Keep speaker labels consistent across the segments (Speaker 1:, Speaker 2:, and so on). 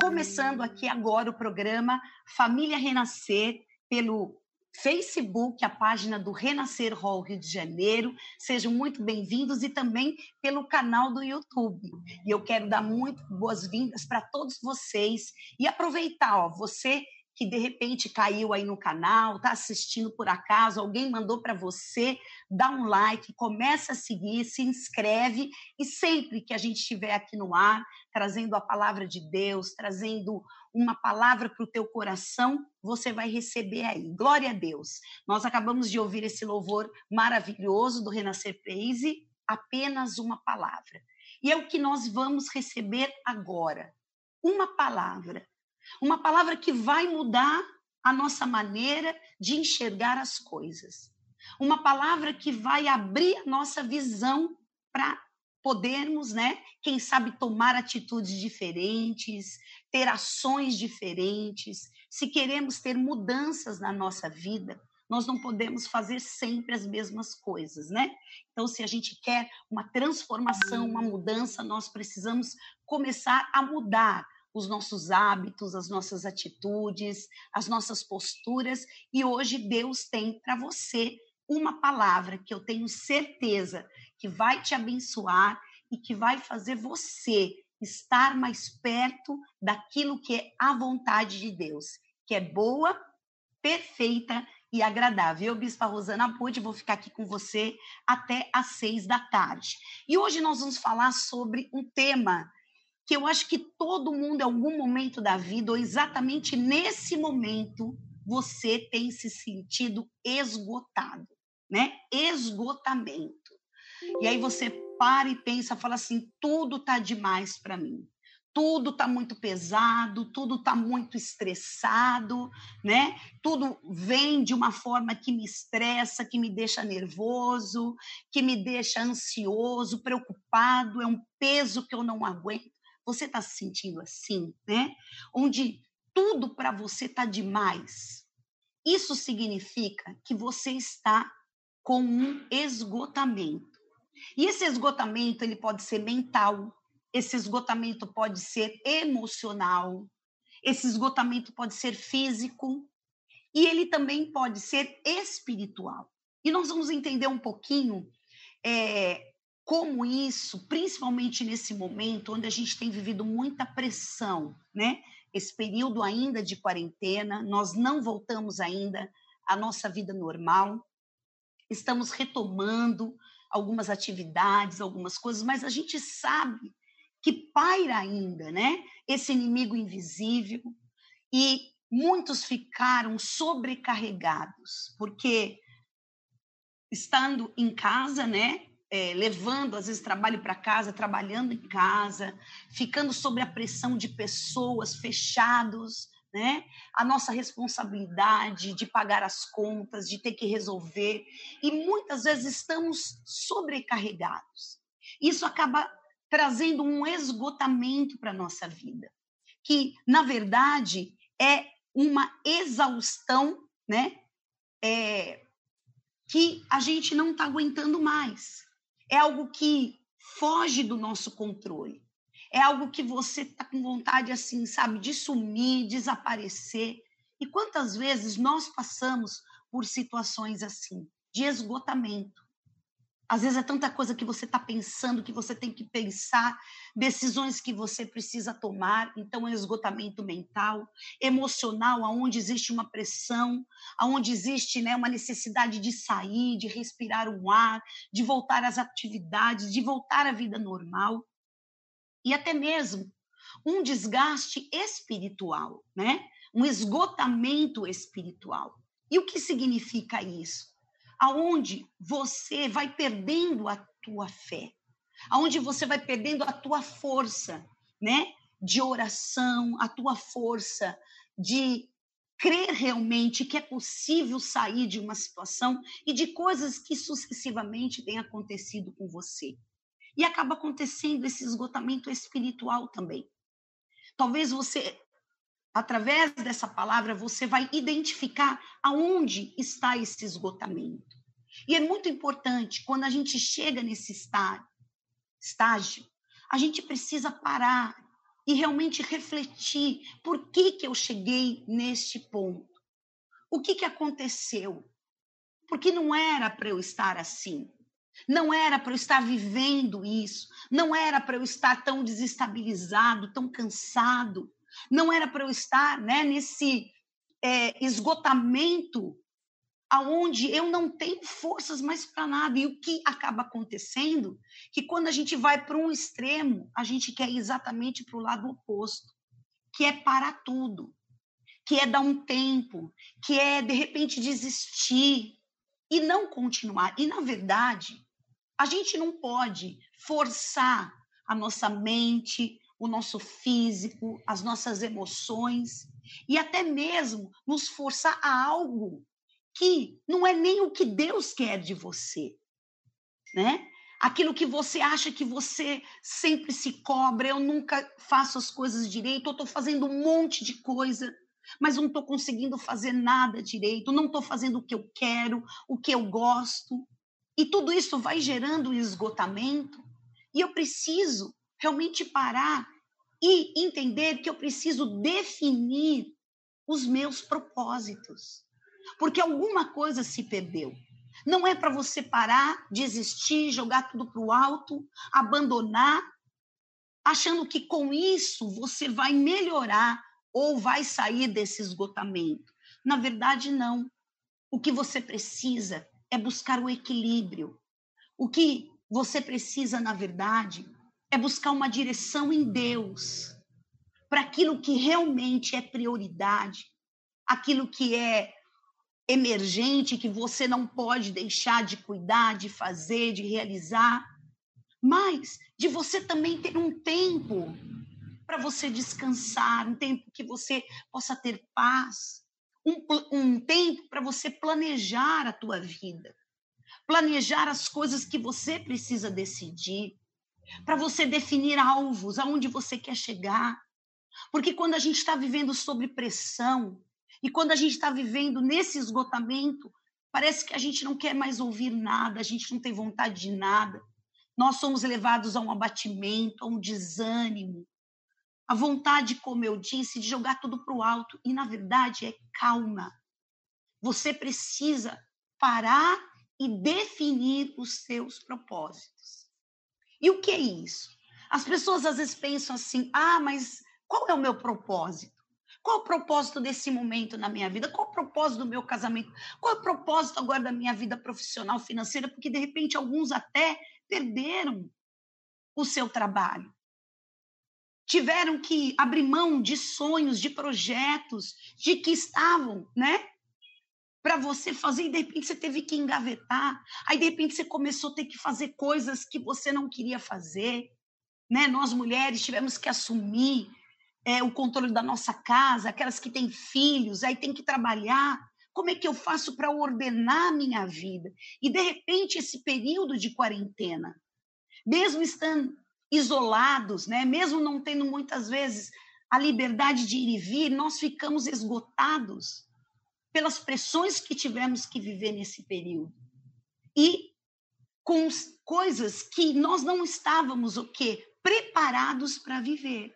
Speaker 1: começando aqui agora o programa Família Renascer pelo Facebook, a página do Renascer Hall Rio de Janeiro. Sejam muito bem-vindos e também pelo canal do YouTube. E eu quero dar muito boas-vindas para todos vocês e aproveitar, ó, você que de repente caiu aí no canal, está assistindo por acaso, alguém mandou para você, dá um like, começa a seguir, se inscreve e sempre que a gente estiver aqui no ar, trazendo a palavra de Deus, trazendo uma palavra para o teu coração, você vai receber aí. Glória a Deus. Nós acabamos de ouvir esse louvor maravilhoso do Renascer Praise, apenas uma palavra. E é o que nós vamos receber agora. Uma palavra uma palavra que vai mudar a nossa maneira de enxergar as coisas. Uma palavra que vai abrir a nossa visão para podermos, né, quem sabe tomar atitudes diferentes, ter ações diferentes. Se queremos ter mudanças na nossa vida, nós não podemos fazer sempre as mesmas coisas, né? Então, se a gente quer uma transformação, uma mudança, nós precisamos começar a mudar os nossos hábitos, as nossas atitudes, as nossas posturas. E hoje Deus tem para você uma palavra que eu tenho certeza que vai te abençoar e que vai fazer você estar mais perto daquilo que é a vontade de Deus, que é boa, perfeita e agradável. Eu, Bispa Rosana Pude, vou ficar aqui com você até às seis da tarde. E hoje nós vamos falar sobre um tema que eu acho que todo mundo, em algum momento da vida, ou exatamente nesse momento, você tem se sentido esgotado, né? Esgotamento. E aí você para e pensa, fala assim: tudo tá demais para mim. Tudo tá muito pesado, tudo tá muito estressado, né? Tudo vem de uma forma que me estressa, que me deixa nervoso, que me deixa ansioso, preocupado, é um peso que eu não aguento. Você está se sentindo assim, né? Onde tudo para você está demais. Isso significa que você está com um esgotamento. E esse esgotamento ele pode ser mental, esse esgotamento pode ser emocional, esse esgotamento pode ser físico e ele também pode ser espiritual. E nós vamos entender um pouquinho é, como isso, principalmente nesse momento onde a gente tem vivido muita pressão, né? Esse período ainda de quarentena, nós não voltamos ainda à nossa vida normal, estamos retomando algumas atividades, algumas coisas, mas a gente sabe que paira ainda, né? Esse inimigo invisível e muitos ficaram sobrecarregados, porque estando em casa, né? é, levando, às vezes, trabalho para casa, trabalhando em casa, ficando sob a pressão de pessoas, fechados, né? A nossa responsabilidade de pagar as contas, de ter que resolver, e muitas vezes estamos sobrecarregados. Isso acaba trazendo um esgotamento para a nossa vida, que, na verdade, é uma exaustão, né? É, que a gente não está aguentando mais é algo que foge do nosso controle. É algo que você está com vontade, assim, sabe, de sumir, desaparecer. E quantas vezes nós passamos por situações assim, de esgotamento, às vezes é tanta coisa que você está pensando, que você tem que pensar, decisões que você precisa tomar. Então, é esgotamento mental, emocional, aonde existe uma pressão, aonde existe né, uma necessidade de sair, de respirar um ar, de voltar às atividades, de voltar à vida normal. E até mesmo um desgaste espiritual, né? um esgotamento espiritual. E o que significa isso? aonde você vai perdendo a tua fé, aonde você vai perdendo a tua força, né? De oração, a tua força de crer realmente que é possível sair de uma situação e de coisas que sucessivamente têm acontecido com você. E acaba acontecendo esse esgotamento espiritual também. Talvez você através dessa palavra, você vai identificar aonde está esse esgotamento. E é muito importante, quando a gente chega nesse estágio, a gente precisa parar e realmente refletir por que, que eu cheguei neste ponto. O que, que aconteceu? Porque não era para eu estar assim. Não era para eu estar vivendo isso. Não era para eu estar tão desestabilizado, tão cansado. Não era para eu estar né, nesse é, esgotamento aonde eu não tenho forças mais para nada. E o que acaba acontecendo? Que quando a gente vai para um extremo, a gente quer exatamente para o lado oposto, que é parar tudo, que é dar um tempo, que é de repente desistir e não continuar. E na verdade, a gente não pode forçar a nossa mente, o nosso físico, as nossas emoções e até mesmo nos forçar a algo que não é nem o que Deus quer de você, né? Aquilo que você acha que você sempre se cobra, eu nunca faço as coisas direito, eu estou fazendo um monte de coisa, mas não estou conseguindo fazer nada direito, não estou fazendo o que eu quero, o que eu gosto. E tudo isso vai gerando esgotamento. E eu preciso realmente parar e entender que eu preciso definir os meus propósitos porque alguma coisa se perdeu. Não é para você parar, desistir, jogar tudo para o alto, abandonar, achando que com isso você vai melhorar ou vai sair desse esgotamento. Na verdade, não. O que você precisa é buscar o equilíbrio. O que você precisa, na verdade, é buscar uma direção em Deus para aquilo que realmente é prioridade, aquilo que é emergente que você não pode deixar de cuidar, de fazer, de realizar, mas de você também ter um tempo para você descansar, um tempo que você possa ter paz, um, um tempo para você planejar a tua vida, planejar as coisas que você precisa decidir, para você definir alvos, aonde você quer chegar. Porque quando a gente está vivendo sob pressão, e quando a gente está vivendo nesse esgotamento, parece que a gente não quer mais ouvir nada, a gente não tem vontade de nada. Nós somos levados a um abatimento, a um desânimo, a vontade, como eu disse, de jogar tudo para o alto. E, na verdade, é calma. Você precisa parar e definir os seus propósitos. E o que é isso? As pessoas às vezes pensam assim: ah, mas qual é o meu propósito? Qual o propósito desse momento na minha vida? Qual o propósito do meu casamento? Qual é o propósito agora da minha vida profissional, financeira? Porque, de repente, alguns até perderam o seu trabalho. Tiveram que abrir mão de sonhos, de projetos, de que estavam, né? Para você fazer, e de repente você teve que engavetar. Aí, de repente, você começou a ter que fazer coisas que você não queria fazer. Né? Nós mulheres tivemos que assumir é, o controle da nossa casa, aquelas que têm filhos, aí tem que trabalhar. Como é que eu faço para ordenar a minha vida? E, de repente, esse período de quarentena, mesmo estando isolados, né, mesmo não tendo muitas vezes a liberdade de ir e vir, nós ficamos esgotados pelas pressões que tivemos que viver nesse período. E com coisas que nós não estávamos o quê? preparados para viver.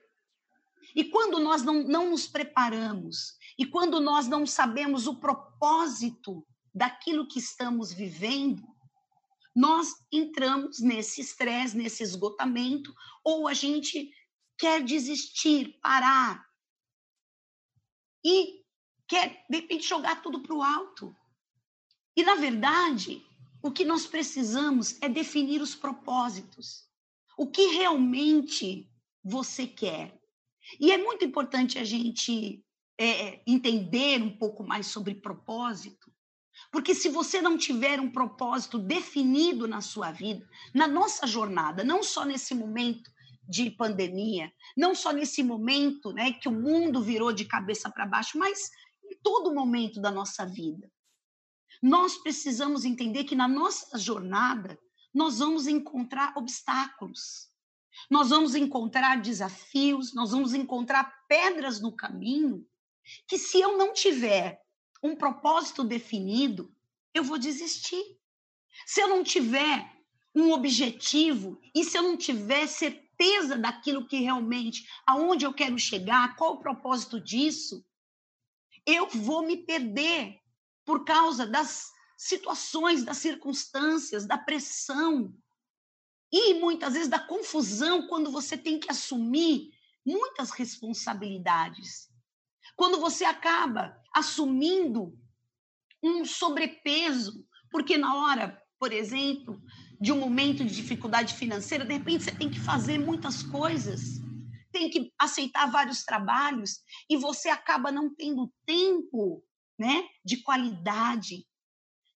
Speaker 1: E quando nós não, não nos preparamos, e quando nós não sabemos o propósito daquilo que estamos vivendo, nós entramos nesse estresse, nesse esgotamento, ou a gente quer desistir, parar. E quer, de repente, jogar tudo para o alto. E, na verdade, o que nós precisamos é definir os propósitos. O que realmente você quer? E é muito importante a gente é, entender um pouco mais sobre propósito, porque se você não tiver um propósito definido na sua vida, na nossa jornada, não só nesse momento de pandemia, não só nesse momento né, que o mundo virou de cabeça para baixo, mas em todo momento da nossa vida. Nós precisamos entender que na nossa jornada nós vamos encontrar obstáculos. Nós vamos encontrar desafios, nós vamos encontrar pedras no caminho, que se eu não tiver um propósito definido, eu vou desistir. Se eu não tiver um objetivo e se eu não tiver certeza daquilo que realmente, aonde eu quero chegar, qual o propósito disso, eu vou me perder por causa das situações, das circunstâncias, da pressão e muitas vezes da confusão quando você tem que assumir muitas responsabilidades. Quando você acaba assumindo um sobrepeso, porque na hora, por exemplo, de um momento de dificuldade financeira, de repente você tem que fazer muitas coisas, tem que aceitar vários trabalhos e você acaba não tendo tempo, né, de qualidade.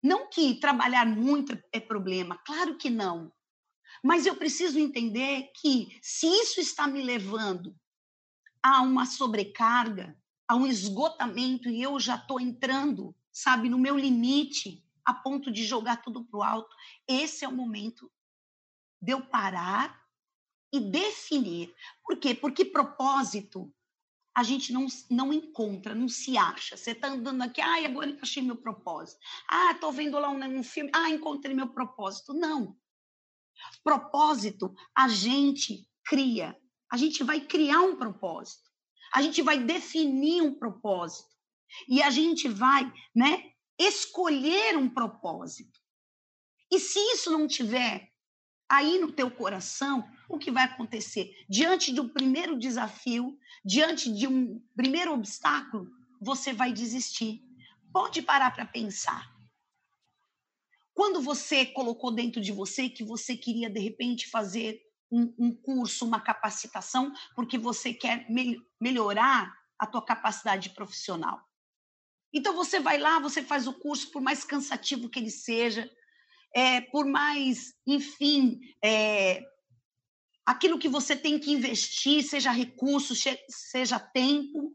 Speaker 1: Não que trabalhar muito é problema, claro que não. Mas eu preciso entender que se isso está me levando a uma sobrecarga, a um esgotamento e eu já estou entrando, sabe, no meu limite, a ponto de jogar tudo para o alto, esse é o momento de eu parar e definir. Por quê? Porque propósito a gente não, não encontra, não se acha. Você está andando aqui, ah, agora eu achei meu propósito. Ah, estou vendo lá um, um filme, ah, encontrei meu propósito. Não. Propósito a gente cria. A gente vai criar um propósito. A gente vai definir um propósito. E a gente vai, né, escolher um propósito. E se isso não tiver aí no teu coração, o que vai acontecer? Diante de um primeiro desafio, diante de um primeiro obstáculo, você vai desistir. Pode parar para pensar. Quando você colocou dentro de você que você queria, de repente, fazer um, um curso, uma capacitação, porque você quer me melhorar a tua capacidade profissional. Então você vai lá, você faz o curso, por mais cansativo que ele seja, é, por mais, enfim, é, aquilo que você tem que investir, seja recurso, seja tempo.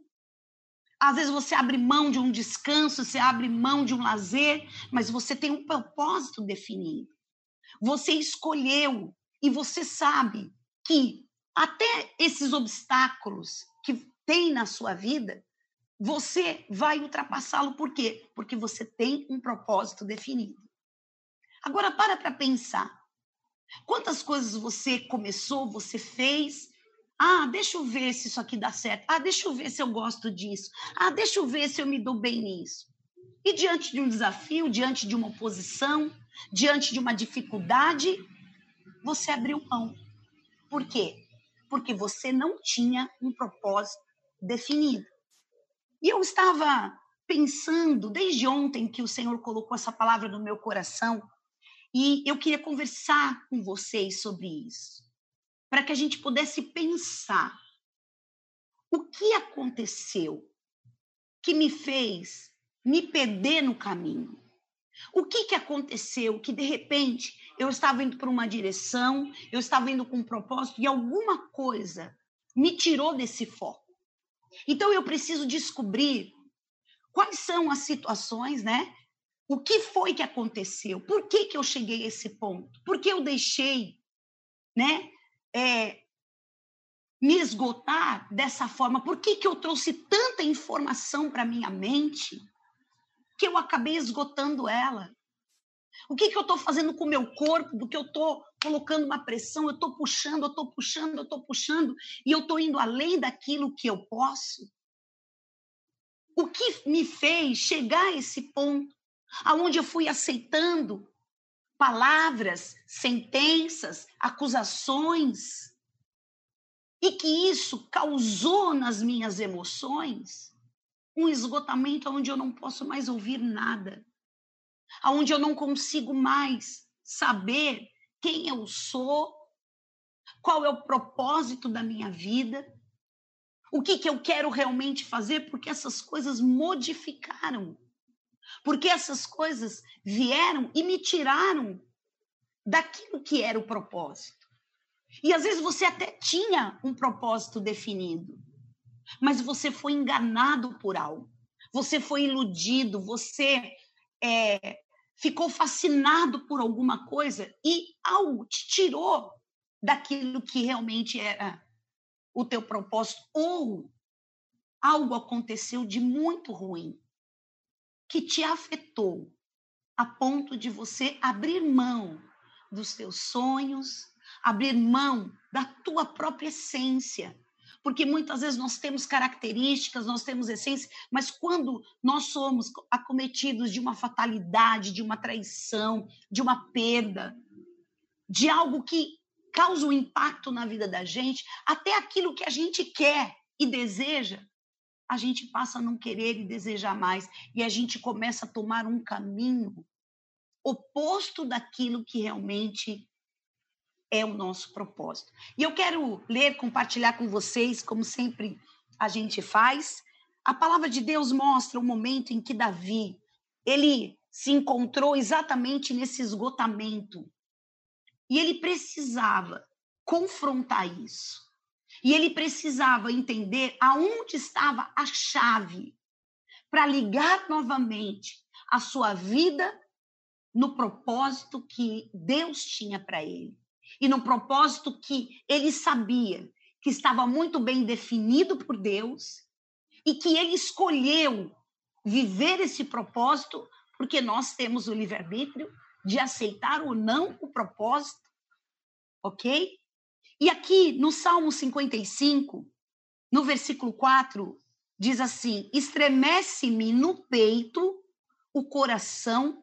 Speaker 1: Às vezes você abre mão de um descanso, você abre mão de um lazer, mas você tem um propósito definido. Você escolheu e você sabe que até esses obstáculos que tem na sua vida, você vai ultrapassá-lo por quê? Porque você tem um propósito definido. Agora para para pensar. Quantas coisas você começou, você fez? Ah, deixa eu ver se isso aqui dá certo. Ah, deixa eu ver se eu gosto disso. Ah, deixa eu ver se eu me dou bem nisso. E diante de um desafio, diante de uma oposição, diante de uma dificuldade, você abriu mão. Por quê? Porque você não tinha um propósito definido. E eu estava pensando desde ontem que o Senhor colocou essa palavra no meu coração e eu queria conversar com vocês sobre isso, para que a gente pudesse pensar o que aconteceu que me fez me perder no caminho. O que, que aconteceu que, de repente, eu estava indo para uma direção, eu estava indo com um propósito e alguma coisa me tirou desse foco. Então eu preciso descobrir quais são as situações, né? O que foi que aconteceu? Por que, que eu cheguei a esse ponto? Por que eu deixei, né? É, me esgotar dessa forma? Por que, que eu trouxe tanta informação para minha mente que eu acabei esgotando ela? O que, que eu estou fazendo com o meu corpo? Do que eu estou colocando uma pressão, eu estou puxando, eu estou puxando, eu estou puxando, e eu estou indo além daquilo que eu posso? O que me fez chegar a esse ponto, aonde eu fui aceitando palavras, sentenças, acusações, e que isso causou nas minhas emoções um esgotamento onde eu não posso mais ouvir nada aonde eu não consigo mais saber quem eu sou, qual é o propósito da minha vida, o que, que eu quero realmente fazer, porque essas coisas modificaram, porque essas coisas vieram e me tiraram daquilo que era o propósito. E às vezes você até tinha um propósito definido, mas você foi enganado por algo, você foi iludido, você é, ficou fascinado por alguma coisa e algo te tirou daquilo que realmente era o teu propósito, ou algo aconteceu de muito ruim que te afetou a ponto de você abrir mão dos teus sonhos, abrir mão da tua própria essência. Porque muitas vezes nós temos características, nós temos essência, mas quando nós somos acometidos de uma fatalidade, de uma traição, de uma perda, de algo que causa um impacto na vida da gente, até aquilo que a gente quer e deseja, a gente passa a não querer e desejar mais, e a gente começa a tomar um caminho oposto daquilo que realmente é o nosso propósito. E eu quero ler, compartilhar com vocês, como sempre a gente faz. A palavra de Deus mostra o momento em que Davi, ele se encontrou exatamente nesse esgotamento. E ele precisava confrontar isso. E ele precisava entender aonde estava a chave para ligar novamente a sua vida no propósito que Deus tinha para ele e no propósito que ele sabia que estava muito bem definido por Deus e que ele escolheu viver esse propósito porque nós temos o livre-arbítrio de aceitar ou não o propósito, ok? E aqui no Salmo 55, no versículo 4, diz assim: Estremece-me no peito o coração,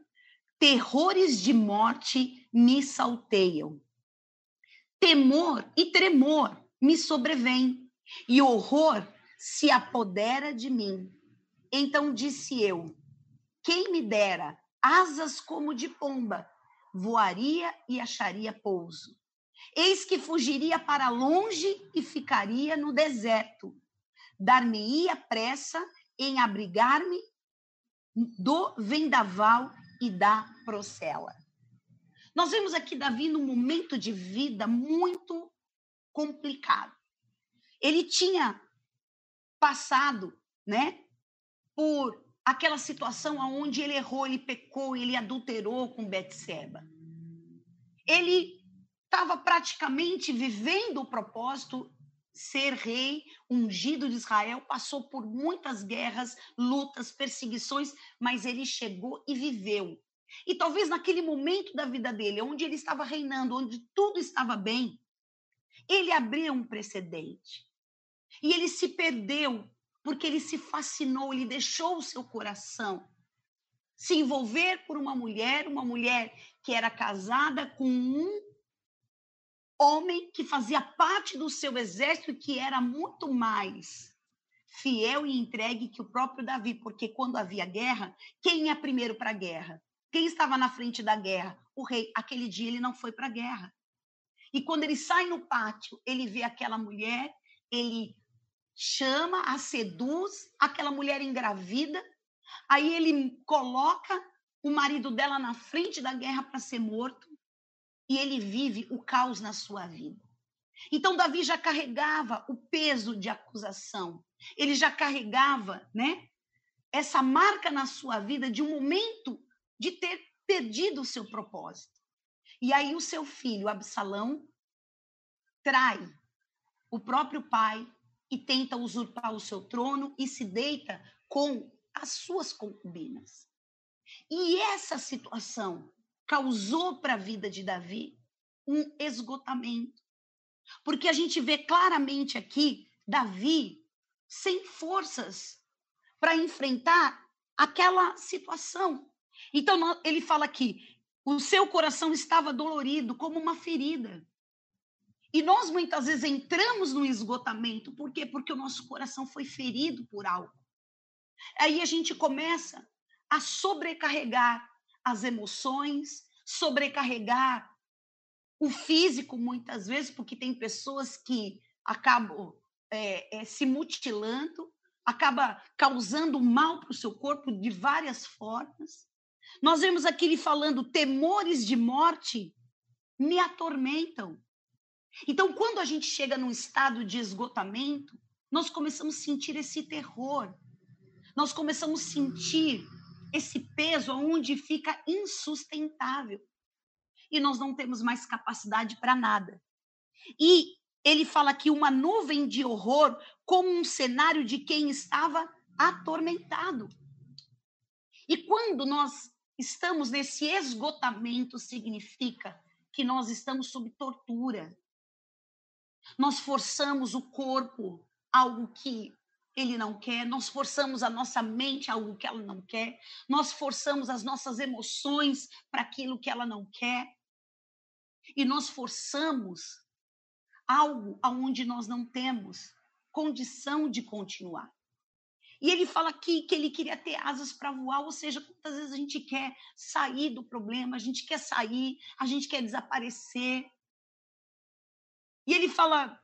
Speaker 1: terrores de morte me salteiam. Temor e tremor me sobrevêm, e horror se apodera de mim. Então disse eu: Quem me dera asas como de pomba, voaria e acharia pouso. Eis que fugiria para longe e ficaria no deserto. Dar-me-ia pressa em abrigar-me do vendaval e da procela. Nós vemos aqui Davi num momento de vida muito complicado. Ele tinha passado, né, por aquela situação onde ele errou, ele pecou, ele adulterou com Betseba. Ele estava praticamente vivendo o propósito ser rei, ungido de Israel, passou por muitas guerras, lutas, perseguições, mas ele chegou e viveu e talvez naquele momento da vida dele, onde ele estava reinando, onde tudo estava bem, ele abriu um precedente. E ele se perdeu porque ele se fascinou, ele deixou o seu coração se envolver por uma mulher, uma mulher que era casada com um homem que fazia parte do seu exército e que era muito mais fiel e entregue que o próprio Davi, porque quando havia guerra, quem ia primeiro para a guerra? Quem estava na frente da guerra? O rei. Aquele dia ele não foi para a guerra. E quando ele sai no pátio, ele vê aquela mulher, ele chama, a seduz, aquela mulher engravida. Aí ele coloca o marido dela na frente da guerra para ser morto. E ele vive o caos na sua vida. Então Davi já carregava o peso de acusação. Ele já carregava, né? Essa marca na sua vida de um momento de ter perdido o seu propósito. E aí o seu filho, Absalão, trai o próprio pai e tenta usurpar o seu trono e se deita com as suas concubinas. E essa situação causou para a vida de Davi um esgotamento. Porque a gente vê claramente aqui Davi sem forças para enfrentar aquela situação. Então, ele fala aqui: o seu coração estava dolorido, como uma ferida. E nós muitas vezes entramos no esgotamento, por quê? Porque o nosso coração foi ferido por algo. Aí a gente começa a sobrecarregar as emoções, sobrecarregar o físico, muitas vezes, porque tem pessoas que acabam é, é, se mutilando, acaba causando mal para o seu corpo de várias formas. Nós vemos aqui ele falando: temores de morte me atormentam. Então, quando a gente chega num estado de esgotamento, nós começamos a sentir esse terror. Nós começamos a sentir esse peso aonde fica insustentável. E nós não temos mais capacidade para nada. E ele fala aqui uma nuvem de horror como um cenário de quem estava atormentado. E quando nós estamos nesse esgotamento, significa que nós estamos sob tortura. Nós forçamos o corpo algo que ele não quer, nós forçamos a nossa mente algo que ela não quer, nós forçamos as nossas emoções para aquilo que ela não quer. E nós forçamos algo aonde nós não temos condição de continuar. E ele fala aqui que ele queria ter asas para voar, ou seja, quantas vezes a gente quer sair do problema, a gente quer sair, a gente quer desaparecer. E ele fala: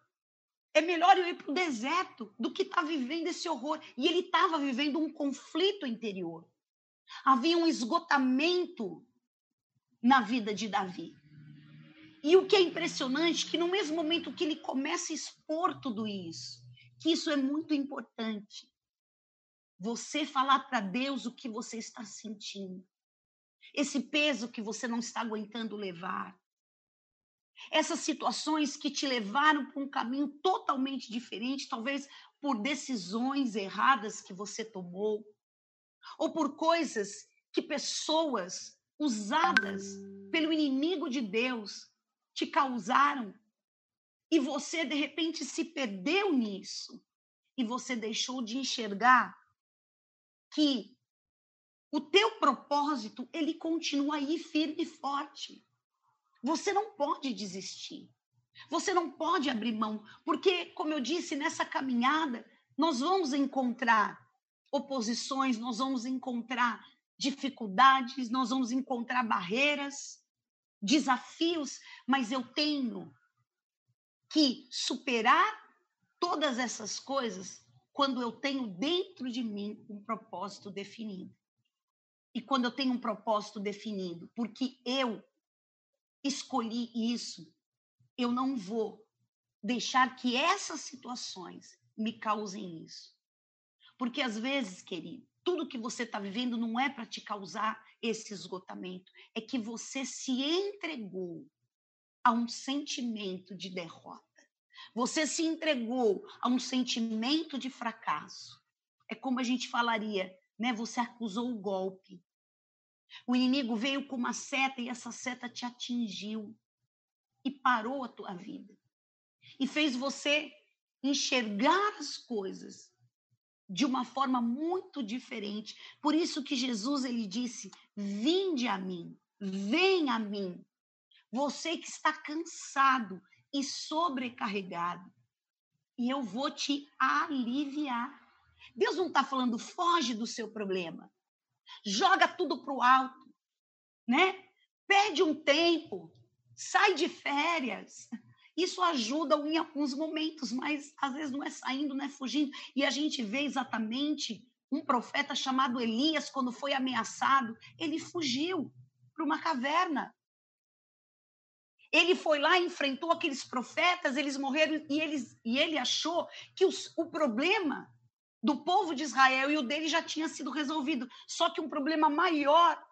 Speaker 1: é melhor eu ir para o deserto do que estar tá vivendo esse horror. E ele estava vivendo um conflito interior. Havia um esgotamento na vida de Davi. E o que é impressionante, que no mesmo momento que ele começa a expor tudo isso, que isso é muito importante, você falar para Deus o que você está sentindo, esse peso que você não está aguentando levar, essas situações que te levaram para um caminho totalmente diferente, talvez por decisões erradas que você tomou, ou por coisas que pessoas usadas pelo inimigo de Deus te causaram, e você de repente se perdeu nisso, e você deixou de enxergar que o teu propósito, ele continua aí firme e forte. Você não pode desistir. Você não pode abrir mão, porque, como eu disse, nessa caminhada, nós vamos encontrar oposições, nós vamos encontrar dificuldades, nós vamos encontrar barreiras, desafios, mas eu tenho que superar todas essas coisas quando eu tenho dentro de mim um propósito definido. E quando eu tenho um propósito definido, porque eu escolhi isso, eu não vou deixar que essas situações me causem isso. Porque às vezes, querido, tudo que você está vivendo não é para te causar esse esgotamento, é que você se entregou a um sentimento de derrota. Você se entregou a um sentimento de fracasso. É como a gente falaria, né? Você acusou o golpe. O inimigo veio com uma seta e essa seta te atingiu e parou a tua vida. E fez você enxergar as coisas de uma forma muito diferente. Por isso que Jesus ele disse: "Vinde a mim, vem a mim. Você que está cansado e sobrecarregado, e eu vou te aliviar. Deus não está falando foge do seu problema, joga tudo para o alto, né? Perde um tempo, sai de férias. Isso ajuda em alguns momentos, mas às vezes não é saindo, não é fugindo. E a gente vê exatamente um profeta chamado Elias, quando foi ameaçado, ele fugiu para uma caverna. Ele foi lá, enfrentou aqueles profetas, eles morreram e, eles, e ele achou que os, o problema do povo de Israel e o dele já tinha sido resolvido. Só que um problema maior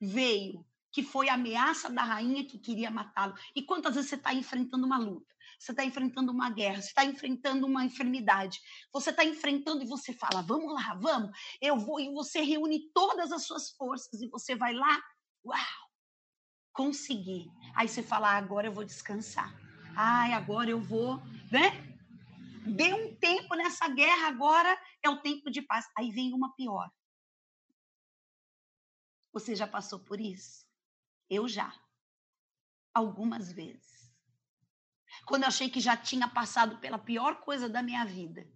Speaker 1: veio, que foi a ameaça da rainha que queria matá-lo. E quantas vezes você está enfrentando uma luta? Você está enfrentando uma guerra, você está enfrentando uma enfermidade, você está enfrentando e você fala, vamos lá, vamos, eu vou, e você reúne todas as suas forças e você vai lá, uau, conseguir. Aí você fala, ah, agora eu vou descansar. Ai, agora eu vou, né? Dê um tempo nessa guerra, agora é o tempo de paz. Aí vem uma pior. Você já passou por isso? Eu já. Algumas vezes. Quando eu achei que já tinha passado pela pior coisa da minha vida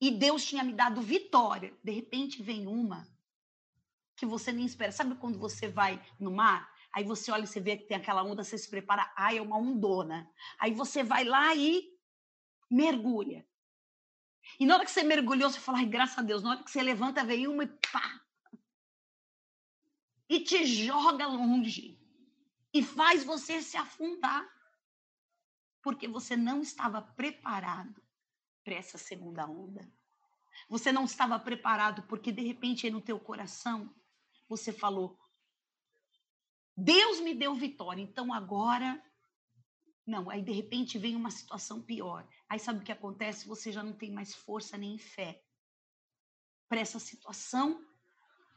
Speaker 1: e Deus tinha me dado vitória, de repente vem uma que você nem espera. Sabe quando você vai no mar Aí você olha e você vê que tem aquela onda, você se prepara, ai, é uma ondona. Aí você vai lá e mergulha. E na hora que você mergulhou, você fala, ai, graças a Deus. Na hora que você levanta, vem uma e pá! E te joga longe. E faz você se afundar. Porque você não estava preparado para essa segunda onda. Você não estava preparado porque, de repente, aí no teu coração, você falou, Deus me deu vitória, então agora. Não, aí de repente vem uma situação pior. Aí sabe o que acontece? Você já não tem mais força nem fé para essa situação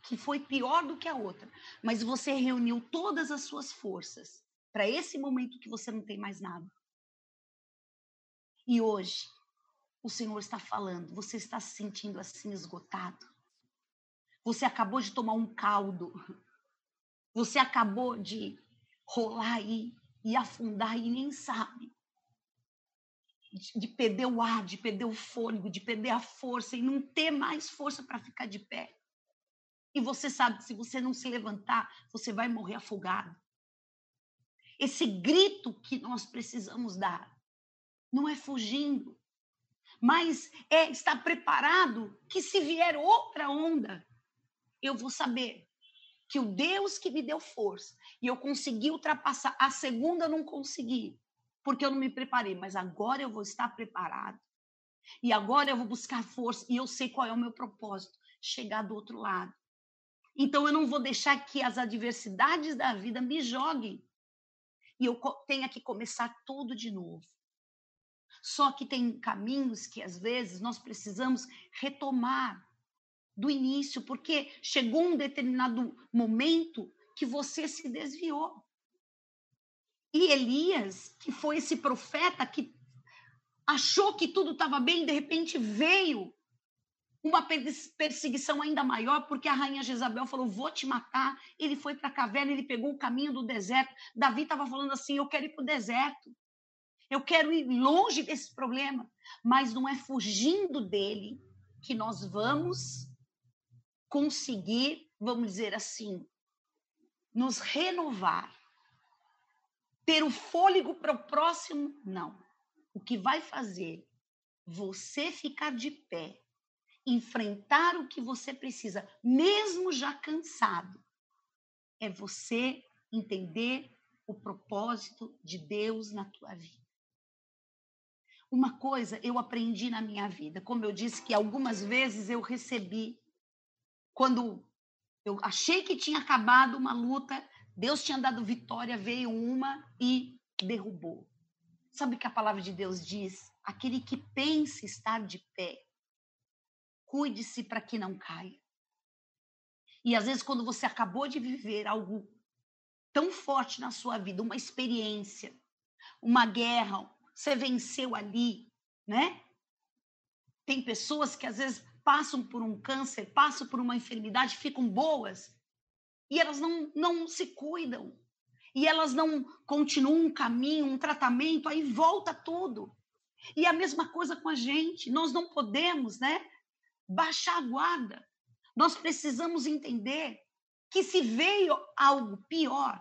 Speaker 1: que foi pior do que a outra. Mas você reuniu todas as suas forças para esse momento que você não tem mais nada. E hoje, o Senhor está falando, você está se sentindo assim esgotado. Você acabou de tomar um caldo. Você acabou de rolar aí e afundar e nem sabe. De, de perder o ar, de perder o fôlego, de perder a força e não ter mais força para ficar de pé. E você sabe que se você não se levantar, você vai morrer afogado. Esse grito que nós precisamos dar não é fugindo, mas é estar preparado que se vier outra onda, eu vou saber que o Deus que me deu força e eu consegui ultrapassar, a segunda eu não consegui, porque eu não me preparei, mas agora eu vou estar preparado. E agora eu vou buscar força e eu sei qual é o meu propósito, chegar do outro lado. Então eu não vou deixar que as adversidades da vida me joguem. E eu tenha que começar tudo de novo. Só que tem caminhos que às vezes nós precisamos retomar do início, porque chegou um determinado momento que você se desviou. E Elias, que foi esse profeta que achou que tudo estava bem, de repente veio uma perseguição ainda maior, porque a rainha Jezabel falou: Vou te matar. Ele foi para a caverna, ele pegou o caminho do deserto. Davi estava falando assim: Eu quero ir para o deserto. Eu quero ir longe desse problema. Mas não é fugindo dele que nós vamos conseguir, vamos dizer assim, nos renovar. Ter o fôlego para o próximo, não. O que vai fazer você ficar de pé enfrentar o que você precisa, mesmo já cansado, é você entender o propósito de Deus na tua vida. Uma coisa eu aprendi na minha vida, como eu disse que algumas vezes eu recebi quando eu achei que tinha acabado uma luta, Deus tinha dado vitória, veio uma e derrubou. Sabe o que a palavra de Deus diz? Aquele que pensa estar de pé, Cuide-se para que não caia. E às vezes, quando você acabou de viver algo tão forte na sua vida, uma experiência, uma guerra, você venceu ali, né? Tem pessoas que às vezes passam por um câncer, passam por uma enfermidade, ficam boas e elas não, não se cuidam. E elas não continuam um caminho, um tratamento, aí volta tudo. E a mesma coisa com a gente. Nós não podemos, né? baixar a guarda. Nós precisamos entender que se veio algo pior,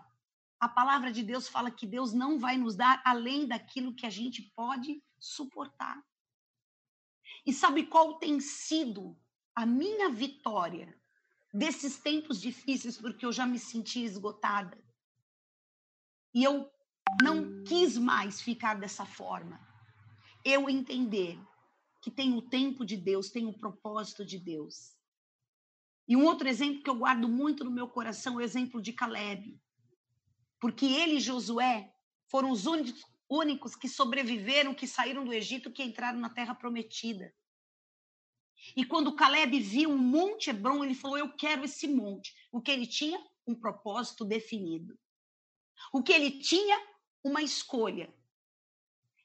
Speaker 1: a palavra de Deus fala que Deus não vai nos dar além daquilo que a gente pode suportar. E sabe qual tem sido a minha vitória desses tempos difíceis, porque eu já me senti esgotada? E eu não quis mais ficar dessa forma. Eu entender que tem o tempo de Deus, tem o propósito de Deus. E um outro exemplo que eu guardo muito no meu coração é o exemplo de Caleb. Porque ele e Josué foram os únicos que sobreviveram, que saíram do Egito, que entraram na terra prometida. E quando Caleb viu um monte Hebron, ele falou: Eu quero esse monte. O que ele tinha? Um propósito definido. O que ele tinha? Uma escolha.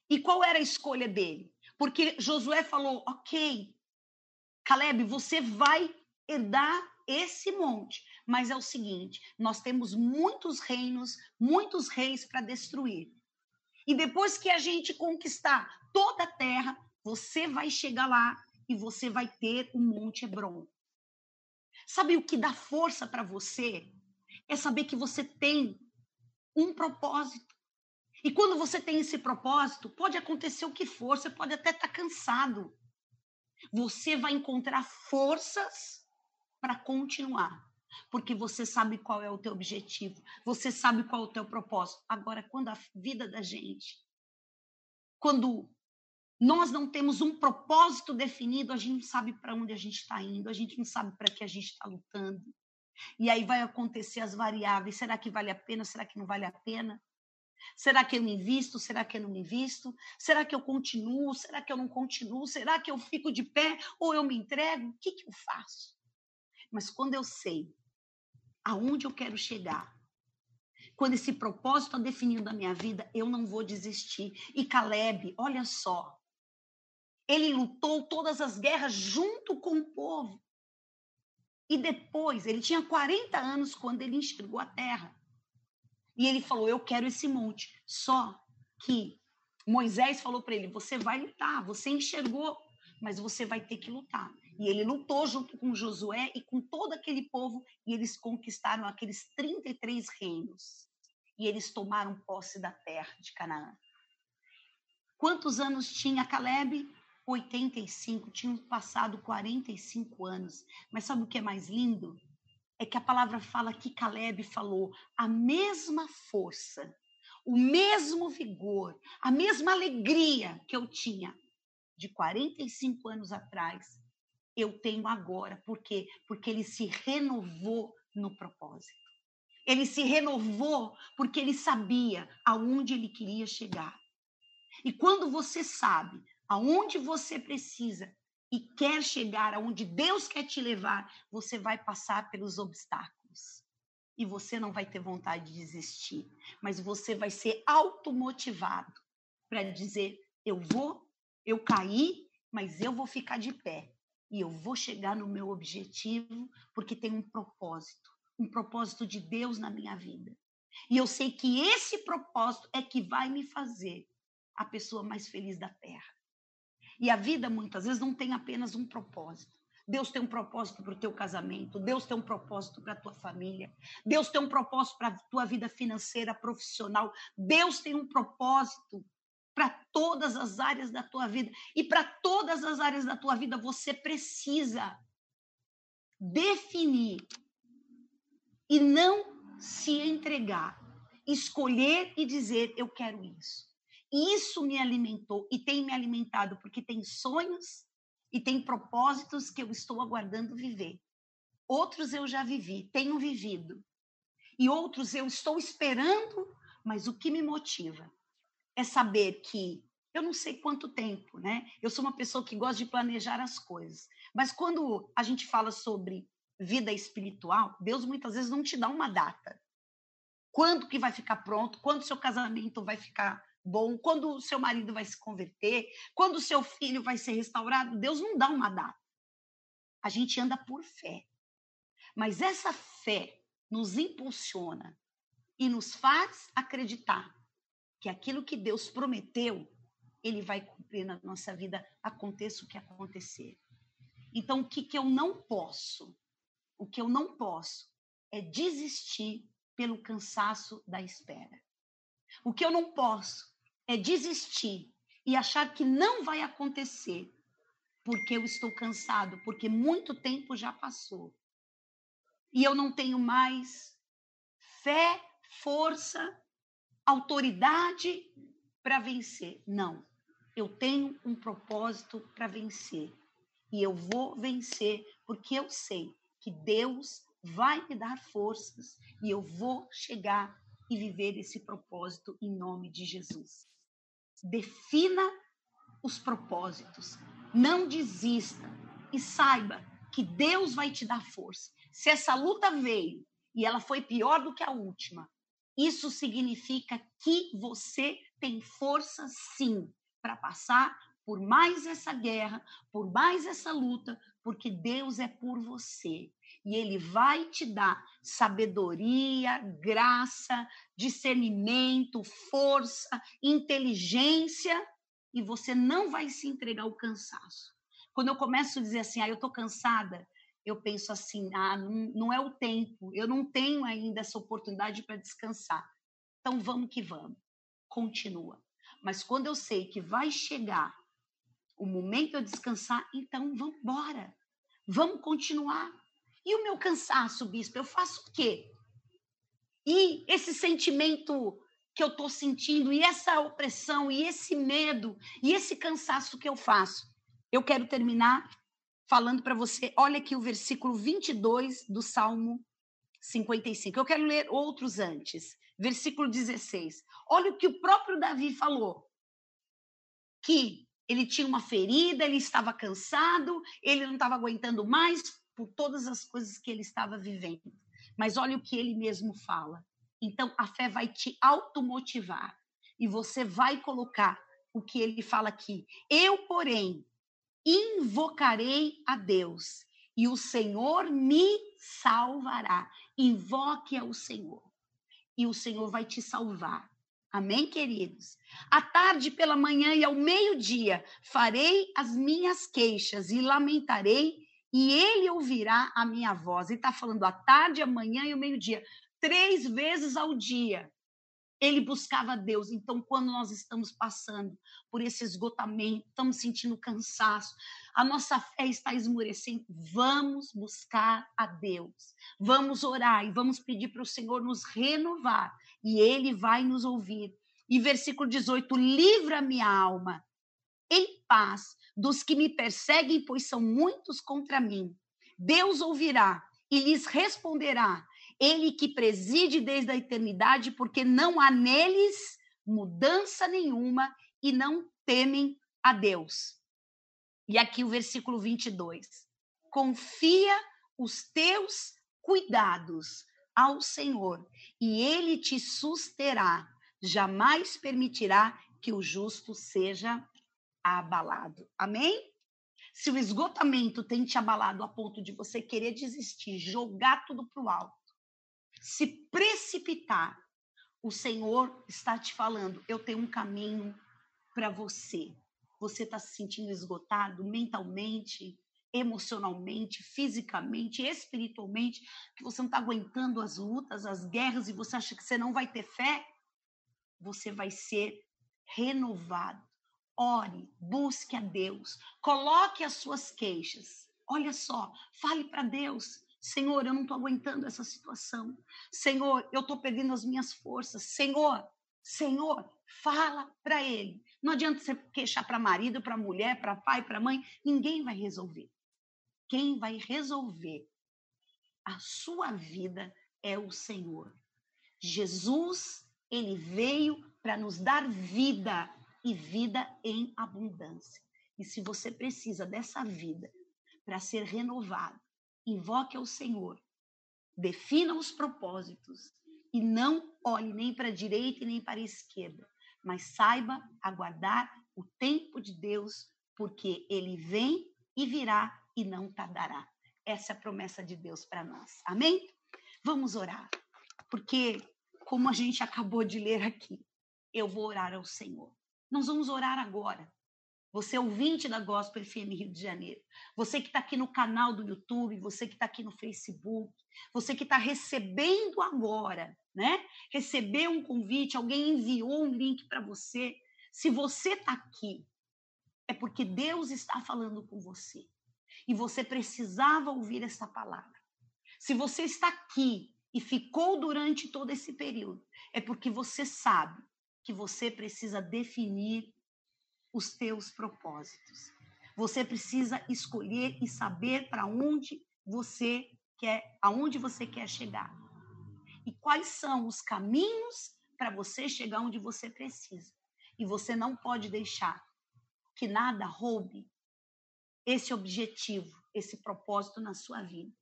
Speaker 1: E qual era a escolha dele? Porque Josué falou: ok, Caleb, você vai herdar esse monte. Mas é o seguinte: nós temos muitos reinos, muitos reis para destruir. E depois que a gente conquistar toda a terra, você vai chegar lá e você vai ter o Monte Hebron. Sabe o que dá força para você? É saber que você tem um propósito. E quando você tem esse propósito, pode acontecer o que for, você pode até estar tá cansado. Você vai encontrar forças para continuar, porque você sabe qual é o teu objetivo, você sabe qual é o teu propósito. Agora, quando a vida da gente, quando nós não temos um propósito definido, a gente não sabe para onde a gente está indo, a gente não sabe para que a gente está lutando. E aí vai acontecer as variáveis: será que vale a pena? Será que não vale a pena? Será que eu me visto? Será que eu não me visto? Será que eu continuo? Será que eu não continuo? Será que eu fico de pé ou eu me entrego? O que, que eu faço? Mas quando eu sei aonde eu quero chegar, quando esse propósito está definido na minha vida, eu não vou desistir. E Caleb, olha só, ele lutou todas as guerras junto com o povo. E depois, ele tinha 40 anos quando ele enxergou a terra. E ele falou: Eu quero esse monte. Só que Moisés falou para ele: Você vai lutar, você enxergou, mas você vai ter que lutar. E ele lutou junto com Josué e com todo aquele povo, e eles conquistaram aqueles 33 reinos. E eles tomaram posse da terra de Canaã. Quantos anos tinha Caleb? 85, tinham passado 45 anos. Mas sabe o que é mais lindo? É que a palavra fala que Caleb falou a mesma força, o mesmo vigor, a mesma alegria que eu tinha de 45 anos atrás, eu tenho agora. Por quê? Porque ele se renovou no propósito. Ele se renovou porque ele sabia aonde ele queria chegar. E quando você sabe aonde você precisa e quer chegar aonde Deus quer te levar, você vai passar pelos obstáculos. E você não vai ter vontade de desistir, mas você vai ser automotivado para dizer: eu vou, eu caí, mas eu vou ficar de pé e eu vou chegar no meu objetivo porque tem um propósito, um propósito de Deus na minha vida. E eu sei que esse propósito é que vai me fazer a pessoa mais feliz da terra. E a vida, muitas vezes, não tem apenas um propósito. Deus tem um propósito para o teu casamento, Deus tem um propósito para a tua família, Deus tem um propósito para a tua vida financeira, profissional, Deus tem um propósito para todas as áreas da tua vida. E para todas as áreas da tua vida, você precisa definir e não se entregar, escolher e dizer: Eu quero isso. Isso me alimentou e tem me alimentado, porque tem sonhos e tem propósitos que eu estou aguardando viver. Outros eu já vivi, tenho vivido. E outros eu estou esperando, mas o que me motiva é saber que eu não sei quanto tempo, né? Eu sou uma pessoa que gosta de planejar as coisas. Mas quando a gente fala sobre vida espiritual, Deus muitas vezes não te dá uma data. Quando que vai ficar pronto? Quando seu casamento vai ficar bom, quando o seu marido vai se converter, quando o seu filho vai ser restaurado, Deus não dá uma data. A gente anda por fé. Mas essa fé nos impulsiona e nos faz acreditar que aquilo que Deus prometeu, ele vai cumprir na nossa vida, aconteça o que acontecer. Então, o que, que eu não posso? O que eu não posso é desistir pelo cansaço da espera. O que eu não posso é desistir e achar que não vai acontecer porque eu estou cansado, porque muito tempo já passou. E eu não tenho mais fé, força, autoridade para vencer. Não. Eu tenho um propósito para vencer. E eu vou vencer porque eu sei que Deus vai me dar forças e eu vou chegar e viver esse propósito em nome de Jesus. Defina os propósitos. Não desista e saiba que Deus vai te dar força. Se essa luta veio e ela foi pior do que a última, isso significa que você tem força sim para passar por mais essa guerra, por mais essa luta, porque Deus é por você e ele vai te dar sabedoria, graça, discernimento, força, inteligência e você não vai se entregar ao cansaço. Quando eu começo a dizer assim, ah, eu estou cansada, eu penso assim, ah, não, não é o tempo, eu não tenho ainda essa oportunidade para descansar. Então vamos que vamos, continua. Mas quando eu sei que vai chegar o momento de eu descansar, então vamos embora, vamos continuar. E o meu cansaço, bispo, eu faço o quê? E esse sentimento que eu estou sentindo, e essa opressão, e esse medo, e esse cansaço que eu faço. Eu quero terminar falando para você, olha aqui o versículo 22 do Salmo 55. Eu quero ler outros antes. Versículo 16. Olha o que o próprio Davi falou. Que ele tinha uma ferida, ele estava cansado, ele não estava aguentando mais, por todas as coisas que ele estava vivendo. Mas olha o que ele mesmo fala. Então a fé vai te automotivar e você vai colocar o que ele fala aqui. Eu, porém, invocarei a Deus e o Senhor me salvará. Invoque ao Senhor e o Senhor vai te salvar. Amém, queridos? À tarde, pela manhã e ao meio-dia farei as minhas queixas e lamentarei, e ele ouvirá a minha voz. E está falando à tarde, amanhã e ao meio-dia, três vezes ao dia. Ele buscava Deus. Então, quando nós estamos passando por esse esgotamento, estamos sentindo cansaço, a nossa fé está esmorecendo, vamos buscar a Deus. Vamos orar e vamos pedir para o Senhor nos renovar e ele vai nos ouvir. E versículo 18: livra minha alma em paz dos que me perseguem, pois são muitos contra mim. Deus ouvirá e lhes responderá. Ele que preside desde a eternidade, porque não há neles mudança nenhuma e não temem a Deus. E aqui o versículo 22. Confia os teus cuidados ao Senhor, e ele te susterá, jamais permitirá que o justo seja abalado. Amém? Se o esgotamento tem te abalado a ponto de você querer desistir, jogar tudo para o alto, se precipitar, o Senhor está te falando: eu tenho um caminho para você. Você está se sentindo esgotado mentalmente, emocionalmente, fisicamente, espiritualmente, que você não está aguentando as lutas, as guerras e você acha que você não vai ter fé, você vai ser renovado. Ore, busque a Deus, coloque as suas queixas. Olha só, fale para Deus. Senhor, eu não estou aguentando essa situação. Senhor, eu estou perdendo as minhas forças. Senhor, Senhor, fala para Ele. Não adianta você queixar para marido, para mulher, para pai, para mãe. Ninguém vai resolver quem vai resolver a sua vida é o Senhor. Jesus, ele veio para nos dar vida e vida em abundância. E se você precisa dessa vida para ser renovado, invoque ao Senhor, defina os propósitos e não olhe nem para a direita e nem para a esquerda, mas saiba aguardar o tempo de Deus, porque ele vem e virá e não tardará. Essa é a promessa de Deus para nós. Amém? Vamos orar. Porque, como a gente acabou de ler aqui, eu vou orar ao Senhor. Nós vamos orar agora. Você é ouvinte da Gospel FM Rio de Janeiro. Você que está aqui no canal do YouTube, você que está aqui no Facebook, você que está recebendo agora, né? Recebeu um convite, alguém enviou um link para você. Se você está aqui, é porque Deus está falando com você e você precisava ouvir essa palavra. Se você está aqui e ficou durante todo esse período, é porque você sabe que você precisa definir os teus propósitos. Você precisa escolher e saber para onde você quer, aonde você quer chegar. E quais são os caminhos para você chegar onde você precisa. E você não pode deixar que nada roube esse objetivo, esse propósito na sua vida.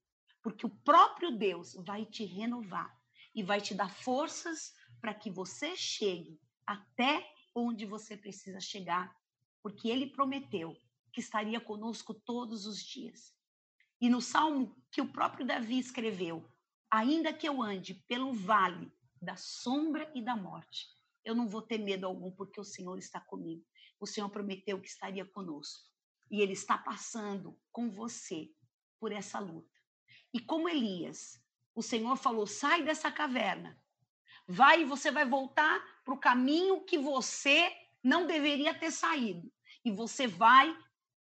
Speaker 1: Porque o próprio Deus vai te renovar e vai te dar forças para que você chegue até onde você precisa chegar, porque ele prometeu que estaria conosco todos os dias. E no salmo que o próprio Davi escreveu, ainda que eu ande pelo vale da sombra e da morte, eu não vou ter medo algum, porque o Senhor está comigo. O Senhor prometeu que estaria conosco e ele está passando com você por essa luta. E como Elias, o Senhor falou: sai dessa caverna, vai e você vai voltar para o caminho que você não deveria ter saído. E você vai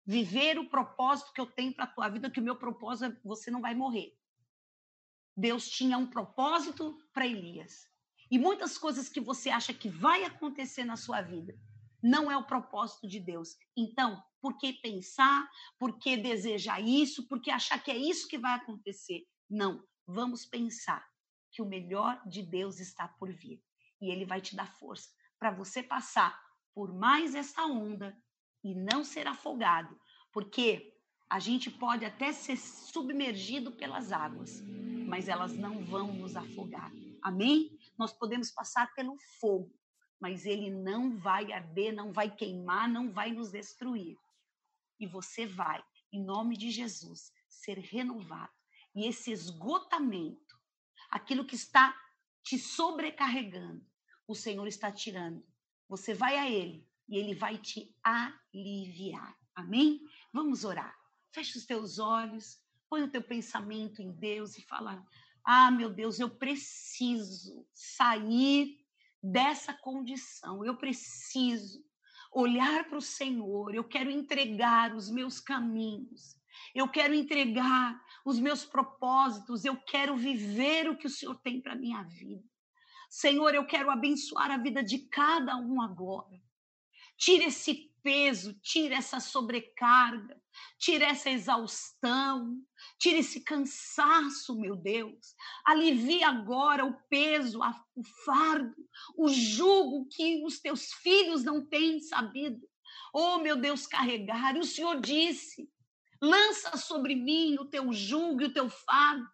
Speaker 1: viver o propósito que eu tenho para a tua vida, que o meu propósito é você não vai morrer. Deus tinha um propósito para Elias. E muitas coisas que você acha que vai acontecer na sua vida não é o propósito de Deus. Então, por que pensar? Por que desejar isso? Por que achar que é isso que vai acontecer? Não, vamos pensar que o melhor de Deus está por vir e ele vai te dar força para você passar por mais essa onda e não ser afogado, porque a gente pode até ser submergido pelas águas, mas elas não vão nos afogar. Amém? nós podemos passar pelo fogo, mas ele não vai arder, não vai queimar, não vai nos destruir. E você vai, em nome de Jesus, ser renovado. E esse esgotamento, aquilo que está te sobrecarregando, o Senhor está tirando. Você vai a Ele e Ele vai te aliviar. Amém? Vamos orar. Feche os teus olhos, põe o teu pensamento em Deus e fala: Ah, meu Deus, eu preciso sair dessa condição. Eu preciso olhar para o Senhor. Eu quero entregar os meus caminhos. Eu quero entregar os meus propósitos. Eu quero viver o que o Senhor tem para minha vida. Senhor, eu quero abençoar a vida de cada um agora. Tira esse peso, tira essa sobrecarga, tira essa exaustão, tira esse cansaço, meu Deus. Alivia agora o peso, o fardo, o jugo que os teus filhos não têm sabido. Oh, meu Deus, carregar. E o Senhor disse: lança sobre mim o teu jugo e o teu fardo,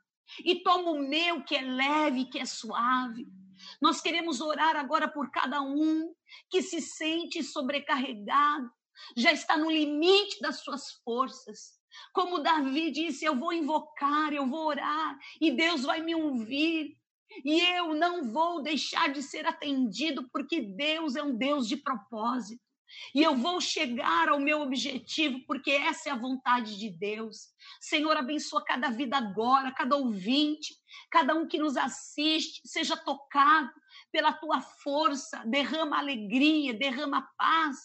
Speaker 1: e toma o meu que é leve, que é suave. Nós queremos orar agora por cada um que se sente sobrecarregado, já está no limite das suas forças. Como Davi disse, eu vou invocar, eu vou orar e Deus vai me ouvir. E eu não vou deixar de ser atendido, porque Deus é um Deus de propósito. E eu vou chegar ao meu objetivo, porque essa é a vontade de Deus. Senhor, abençoa cada vida agora, cada ouvinte, cada um que nos assiste, seja tocado pela tua força, derrama alegria, derrama paz.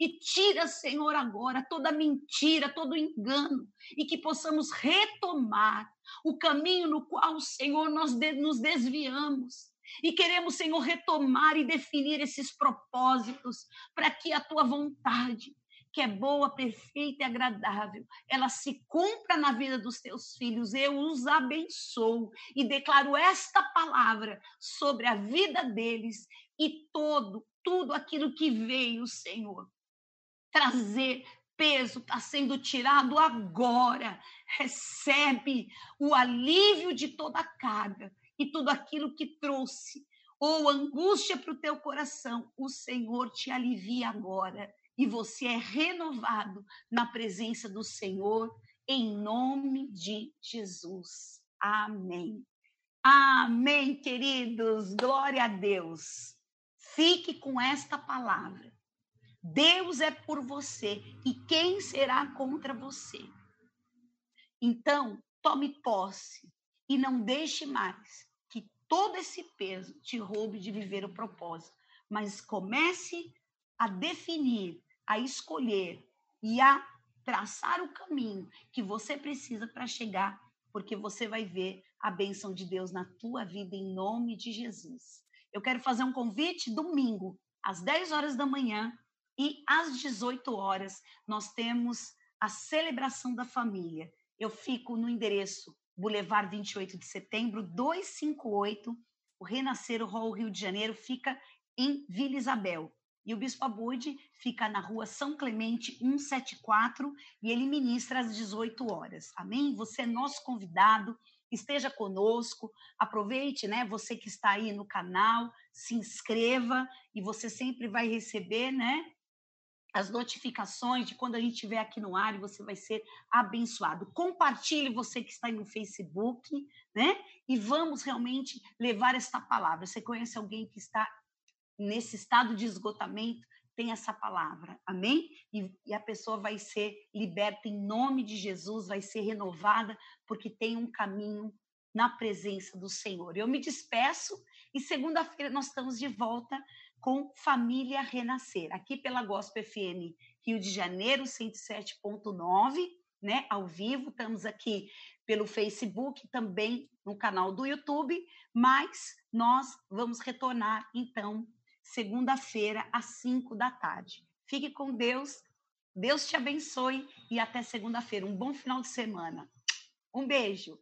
Speaker 1: E tira, Senhor, agora toda mentira, todo engano, e que possamos retomar o caminho no qual, Senhor, nós nos desviamos e queremos, Senhor, retomar e definir esses propósitos para que a tua vontade, que é boa, perfeita e agradável, ela se cumpra na vida dos teus filhos. Eu os abençoo e declaro esta palavra sobre a vida deles e todo, tudo aquilo que veio, Senhor, trazer peso está sendo tirado agora. Recebe o alívio de toda a carga e tudo aquilo que trouxe ou angústia para o teu coração, o Senhor te alivia agora e você é renovado na presença do Senhor, em nome de Jesus. Amém. Amém, queridos. Glória a Deus. Fique com esta palavra. Deus é por você e quem será contra você? Então, tome posse e não deixe mais todo esse peso te roube de viver o propósito, mas comece a definir, a escolher e a traçar o caminho que você precisa para chegar, porque você vai ver a bênção de Deus na tua vida em nome de Jesus. Eu quero fazer um convite domingo, às 10 horas da manhã e às 18 horas, nós temos a celebração da família. Eu fico no endereço Boulevard 28 de Setembro, 258. O Renascer Hall Rio de Janeiro fica em Vila Isabel. E o Bispo Abude fica na rua São Clemente 174 e ele ministra às 18 horas. Amém? Você é nosso convidado, esteja conosco, aproveite, né? Você que está aí no canal, se inscreva e você sempre vai receber, né? As notificações de quando a gente estiver aqui no ar e você vai ser abençoado. Compartilhe você que está aí no Facebook, né? E vamos realmente levar esta palavra. Você conhece alguém que está nesse estado de esgotamento? Tem essa palavra, amém? E, e a pessoa vai ser liberta em nome de Jesus, vai ser renovada, porque tem um caminho na presença do Senhor. Eu me despeço e segunda-feira nós estamos de volta com Família Renascer, aqui pela Gospel FM Rio de Janeiro 107.9, né, ao vivo, estamos aqui pelo Facebook, também no canal do YouTube, mas nós vamos retornar então segunda-feira às 5 da tarde. Fique com Deus. Deus te abençoe e até segunda-feira. Um bom final de semana. Um beijo.